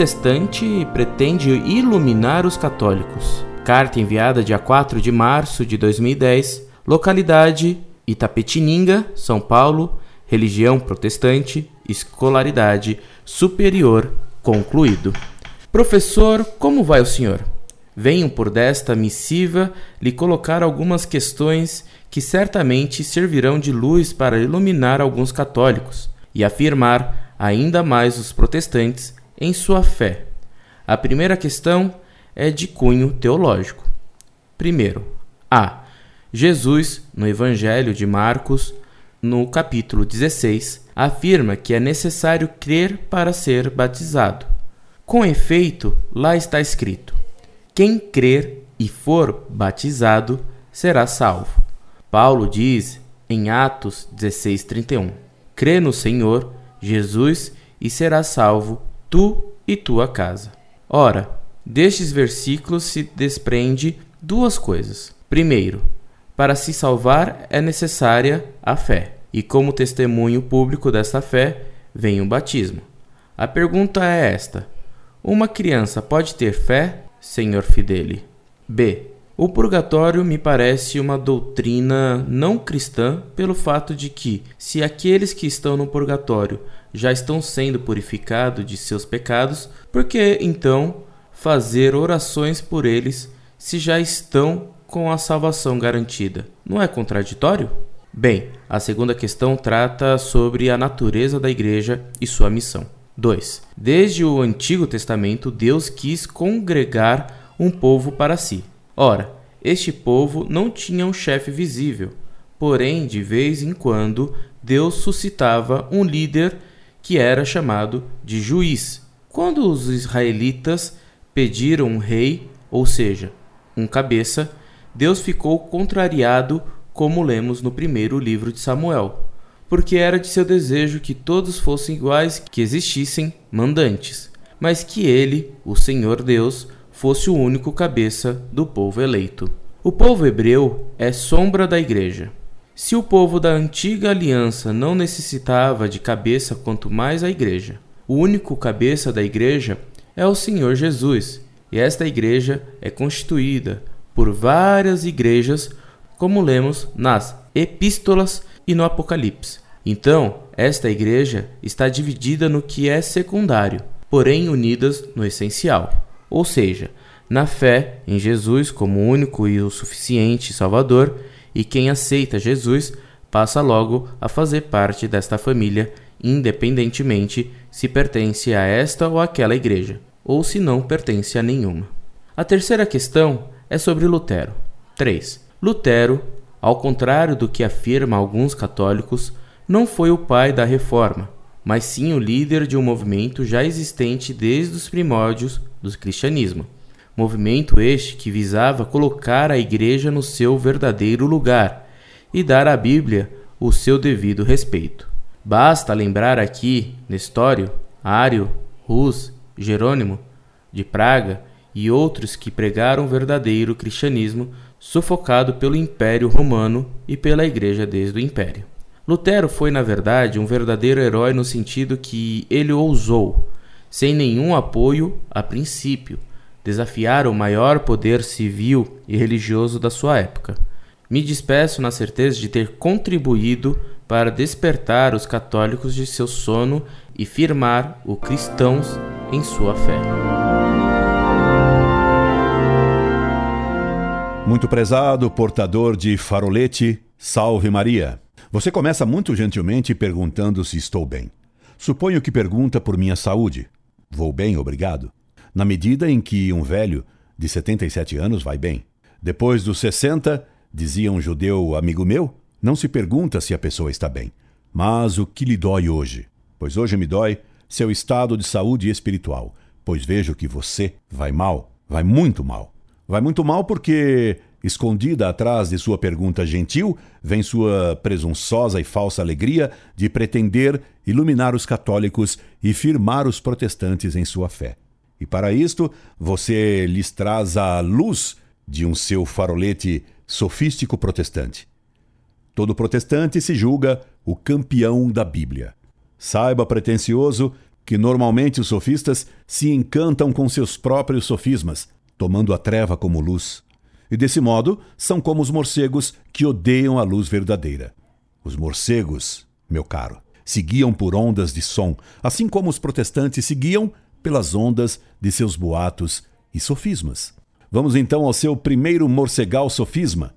protestante pretende iluminar os católicos. Carta enviada dia 4 de março de 2010, localidade Itapetininga, São Paulo, religião protestante, escolaridade superior concluído. Professor, como vai o senhor? Venho por desta missiva lhe colocar algumas questões que certamente servirão de luz para iluminar alguns católicos e afirmar ainda mais os protestantes em sua fé. A primeira questão é de cunho teológico. Primeiro, A. Jesus, no Evangelho de Marcos, no capítulo 16, afirma que é necessário crer para ser batizado. Com efeito, lá está escrito: Quem crer e for batizado será salvo. Paulo diz em Atos 16:31: Crê no Senhor Jesus e serás salvo tu e tua casa. Ora, destes versículos se desprende duas coisas. Primeiro, para se salvar é necessária a fé, e como testemunho público desta fé vem o batismo. A pergunta é esta: uma criança pode ter fé, senhor Fidele? B. O purgatório me parece uma doutrina não cristã pelo fato de que, se aqueles que estão no purgatório já estão sendo purificados de seus pecados, por que então fazer orações por eles se já estão com a salvação garantida? Não é contraditório? Bem, a segunda questão trata sobre a natureza da igreja e sua missão. 2. Desde o Antigo Testamento, Deus quis congregar um povo para si. Ora, este povo não tinha um chefe visível, porém, de vez em quando, Deus suscitava um líder que era chamado de juiz. Quando os israelitas pediram um rei, ou seja, um cabeça, Deus ficou contrariado, como lemos no primeiro livro de Samuel porque era de seu desejo que todos fossem iguais, que existissem mandantes, mas que ele, o Senhor Deus, fosse o único cabeça do povo eleito. O povo hebreu é sombra da igreja. Se o povo da antiga aliança não necessitava de cabeça, quanto mais a igreja. O único cabeça da igreja é o Senhor Jesus, e esta igreja é constituída por várias igrejas, como lemos nas epístolas e no Apocalipse. Então, esta igreja está dividida no que é secundário, porém unidas no essencial, ou seja, na fé em Jesus como único e o suficiente Salvador, e quem aceita Jesus passa logo a fazer parte desta família, independentemente se pertence a esta ou aquela igreja, ou se não pertence a nenhuma. A terceira questão é sobre Lutero. 3. Lutero, ao contrário do que afirma alguns católicos, não foi o pai da reforma, mas sim o líder de um movimento já existente desde os primórdios do cristianismo. Movimento este que visava colocar a igreja no seu verdadeiro lugar e dar à Bíblia o seu devido respeito. Basta lembrar aqui Nestório, Ário, Rus, Jerônimo de Praga e outros que pregaram o verdadeiro cristianismo sufocado pelo Império Romano e pela Igreja desde o Império. Lutero foi, na verdade, um verdadeiro herói no sentido que ele ousou, sem nenhum apoio a princípio, desafiar o maior poder civil e religioso da sua época. Me despeço na certeza de ter contribuído para despertar os católicos de seu sono e firmar os cristãos em sua fé. Muito prezado portador de farolete, salve Maria. Você começa muito gentilmente perguntando se estou bem. Suponho que pergunta por minha saúde. Vou bem, obrigado. Na medida em que um velho de 77 anos vai bem. Depois dos 60, dizia um judeu amigo meu, não se pergunta se a pessoa está bem, mas o que lhe dói hoje. Pois hoje me dói seu estado de saúde espiritual, pois vejo que você vai mal, vai muito mal. Vai muito mal porque Escondida atrás de sua pergunta gentil, vem sua presunçosa e falsa alegria de pretender iluminar os católicos e firmar os protestantes em sua fé. E para isto, você lhes traz a luz de um seu farolete sofístico protestante. Todo protestante se julga o campeão da Bíblia. Saiba, pretensioso, que normalmente os sofistas se encantam com seus próprios sofismas, tomando a treva como luz. E desse modo são como os morcegos que odeiam a luz verdadeira. Os morcegos, meu caro, seguiam por ondas de som, assim como os protestantes seguiam pelas ondas de seus boatos e sofismas. Vamos então ao seu primeiro morcegal sofisma,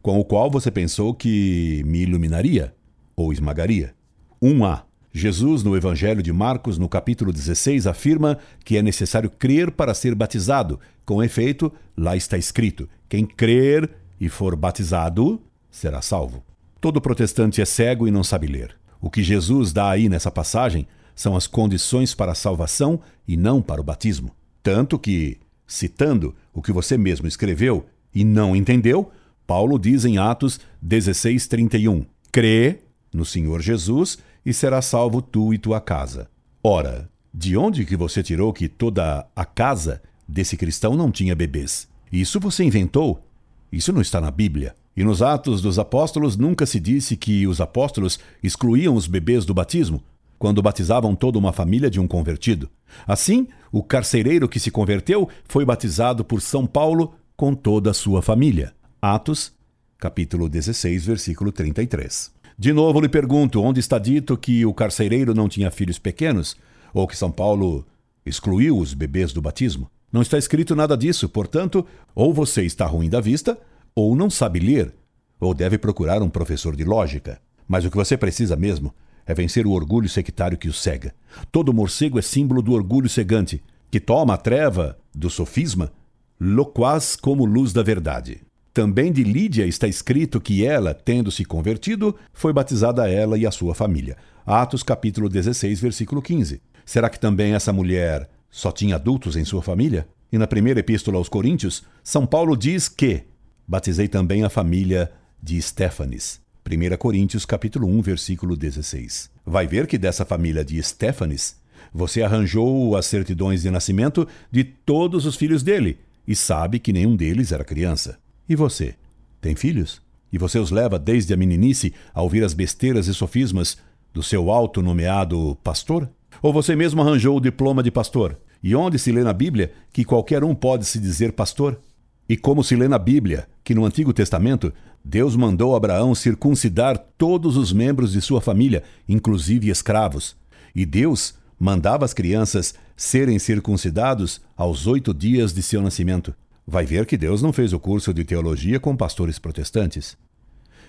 com o qual você pensou que me iluminaria ou esmagaria. 1a. Jesus, no Evangelho de Marcos, no capítulo 16, afirma que é necessário crer para ser batizado. Com efeito, lá está escrito: quem crer e for batizado será salvo. Todo protestante é cego e não sabe ler. O que Jesus dá aí nessa passagem são as condições para a salvação e não para o batismo. Tanto que, citando o que você mesmo escreveu e não entendeu, Paulo diz em Atos 16:31: Crê no Senhor Jesus e será salvo tu e tua casa. Ora, de onde que você tirou que toda a casa desse cristão não tinha bebês? Isso você inventou? Isso não está na Bíblia. E nos Atos dos Apóstolos nunca se disse que os apóstolos excluíam os bebês do batismo quando batizavam toda uma família de um convertido. Assim, o carcereiro que se converteu foi batizado por São Paulo com toda a sua família. Atos, capítulo 16, versículo 33. De novo lhe pergunto: onde está dito que o carcereiro não tinha filhos pequenos? Ou que São Paulo excluiu os bebês do batismo? Não está escrito nada disso, portanto, ou você está ruim da vista, ou não sabe ler, ou deve procurar um professor de lógica. Mas o que você precisa mesmo é vencer o orgulho sectário que o cega. Todo morcego é símbolo do orgulho cegante, que toma a treva do sofisma, loquaz como luz da verdade. Também de Lídia está escrito que ela, tendo se convertido, foi batizada ela e a sua família. Atos capítulo 16, versículo 15. Será que também essa mulher só tinha adultos em sua família? E na primeira epístola aos Coríntios, São Paulo diz que batizei também a família de Estéfanes. 1 Coríntios capítulo 1, versículo 16. Vai ver que dessa família de Estéfanes, você arranjou as certidões de nascimento de todos os filhos dele e sabe que nenhum deles era criança. E você? Tem filhos? E você os leva desde a meninice a ouvir as besteiras e sofismas do seu auto-nomeado pastor? Ou você mesmo arranjou o diploma de pastor? E onde se lê na Bíblia que qualquer um pode se dizer pastor? E como se lê na Bíblia que no Antigo Testamento Deus mandou Abraão circuncidar todos os membros de sua família, inclusive escravos. E Deus mandava as crianças serem circuncidados aos oito dias de seu nascimento vai ver que Deus não fez o curso de teologia com pastores protestantes.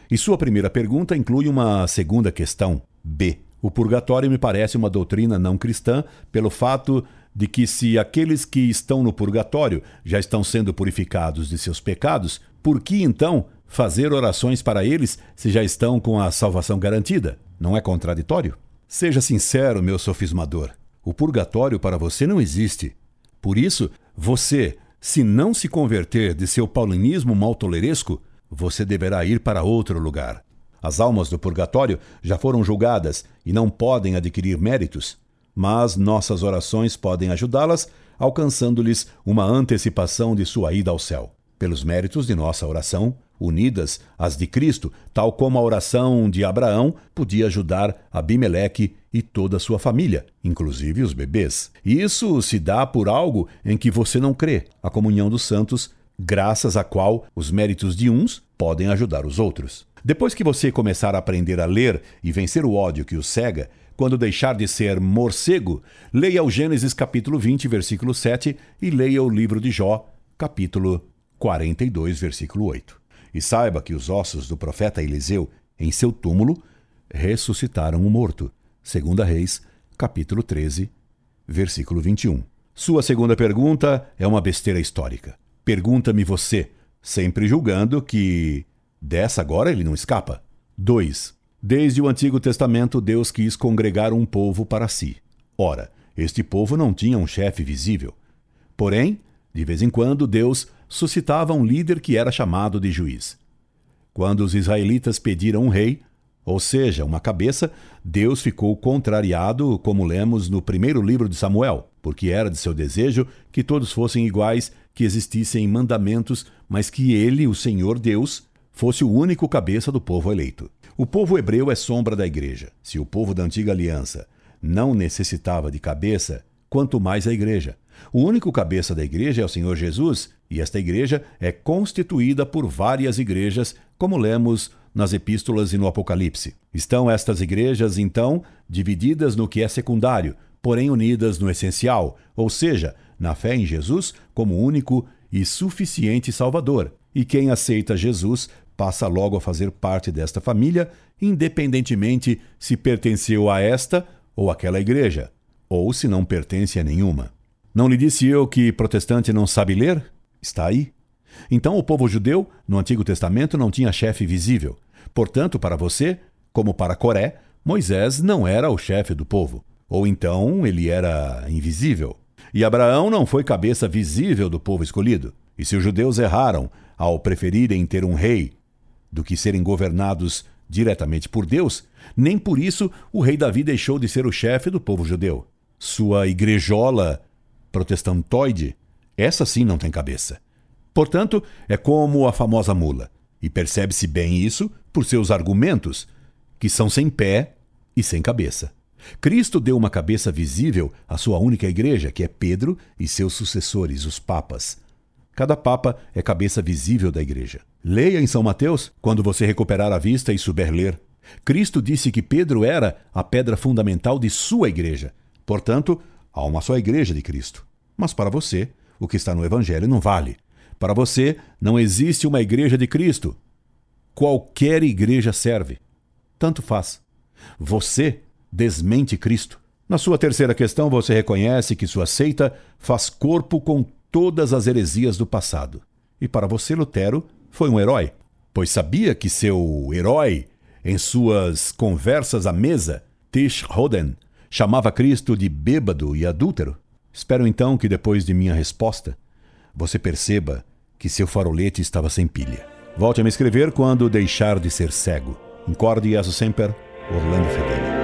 E sua primeira pergunta inclui uma segunda questão, B. O purgatório me parece uma doutrina não cristã pelo fato de que, se aqueles que estão no purgatório já estão sendo purificados de seus pecados, por que então fazer orações para eles se já estão com a salvação garantida? Não é contraditório? Seja sincero, meu sofismador. O purgatório para você não existe. Por isso, você, se não se converter de seu paulinismo maltoleresco, você deverá ir para outro lugar. As almas do purgatório já foram julgadas e não podem adquirir méritos, mas nossas orações podem ajudá-las, alcançando-lhes uma antecipação de sua ida ao céu. Pelos méritos de nossa oração, unidas às de Cristo, tal como a oração de Abraão podia ajudar Abimeleque e toda a sua família, inclusive os bebês. Isso se dá por algo em que você não crê, a comunhão dos santos, graças à qual os méritos de uns podem ajudar os outros. Depois que você começar a aprender a ler e vencer o ódio que o cega, quando deixar de ser morcego, leia o Gênesis capítulo 20, versículo 7 e leia o livro de Jó, capítulo 42, versículo 8. E saiba que os ossos do profeta Eliseu, em seu túmulo, ressuscitaram o morto. Segunda Reis, capítulo 13, versículo 21. Sua segunda pergunta é uma besteira histórica. Pergunta-me você, sempre julgando que dessa agora ele não escapa. 2. Desde o Antigo Testamento, Deus quis congregar um povo para si. Ora, este povo não tinha um chefe visível. Porém, de vez em quando, Deus suscitava um líder que era chamado de juiz. Quando os israelitas pediram um rei, ou seja, uma cabeça, Deus ficou contrariado, como lemos no primeiro livro de Samuel, porque era de seu desejo que todos fossem iguais, que existissem mandamentos, mas que ele, o Senhor Deus, fosse o único cabeça do povo eleito. O povo hebreu é sombra da igreja. Se o povo da antiga aliança não necessitava de cabeça, quanto mais a igreja. O único cabeça da igreja é o Senhor Jesus, e esta igreja é constituída por várias igrejas, como lemos nas epístolas e no Apocalipse. Estão estas igrejas, então, divididas no que é secundário, porém unidas no essencial, ou seja, na fé em Jesus como único e suficiente Salvador. E quem aceita Jesus passa logo a fazer parte desta família, independentemente se pertenceu a esta ou aquela igreja, ou se não pertence a nenhuma. Não lhe disse eu que protestante não sabe ler? Está aí. Então o povo judeu, no Antigo Testamento, não tinha chefe visível. Portanto, para você, como para Coré, Moisés não era o chefe do povo. Ou então ele era invisível. E Abraão não foi cabeça visível do povo escolhido. E se os judeus erraram ao preferirem ter um rei do que serem governados diretamente por Deus, nem por isso o rei Davi deixou de ser o chefe do povo judeu. Sua igrejola protestantoide, essa sim não tem cabeça. Portanto, é como a famosa mula. E percebe-se bem isso por seus argumentos, que são sem pé e sem cabeça. Cristo deu uma cabeça visível à sua única igreja, que é Pedro e seus sucessores, os papas. Cada papa é cabeça visível da igreja. Leia em São Mateus quando você recuperar a vista e souber ler. Cristo disse que Pedro era a pedra fundamental de sua igreja. Portanto, há uma só igreja de Cristo. Mas para você, o que está no Evangelho não vale. Para você, não existe uma igreja de Cristo. Qualquer igreja serve. Tanto faz. Você desmente Cristo. Na sua terceira questão, você reconhece que sua seita faz corpo com todas as heresias do passado. E para você, Lutero foi um herói, pois sabia que seu herói, em suas conversas à mesa, Tish Roden, chamava Cristo de bêbado e adúltero. Espero então que depois de minha resposta, você perceba que seu farolete estava sem pilha. Volte a me escrever quando deixar de ser cego. Incorde e sempre, Orlando Fedeli.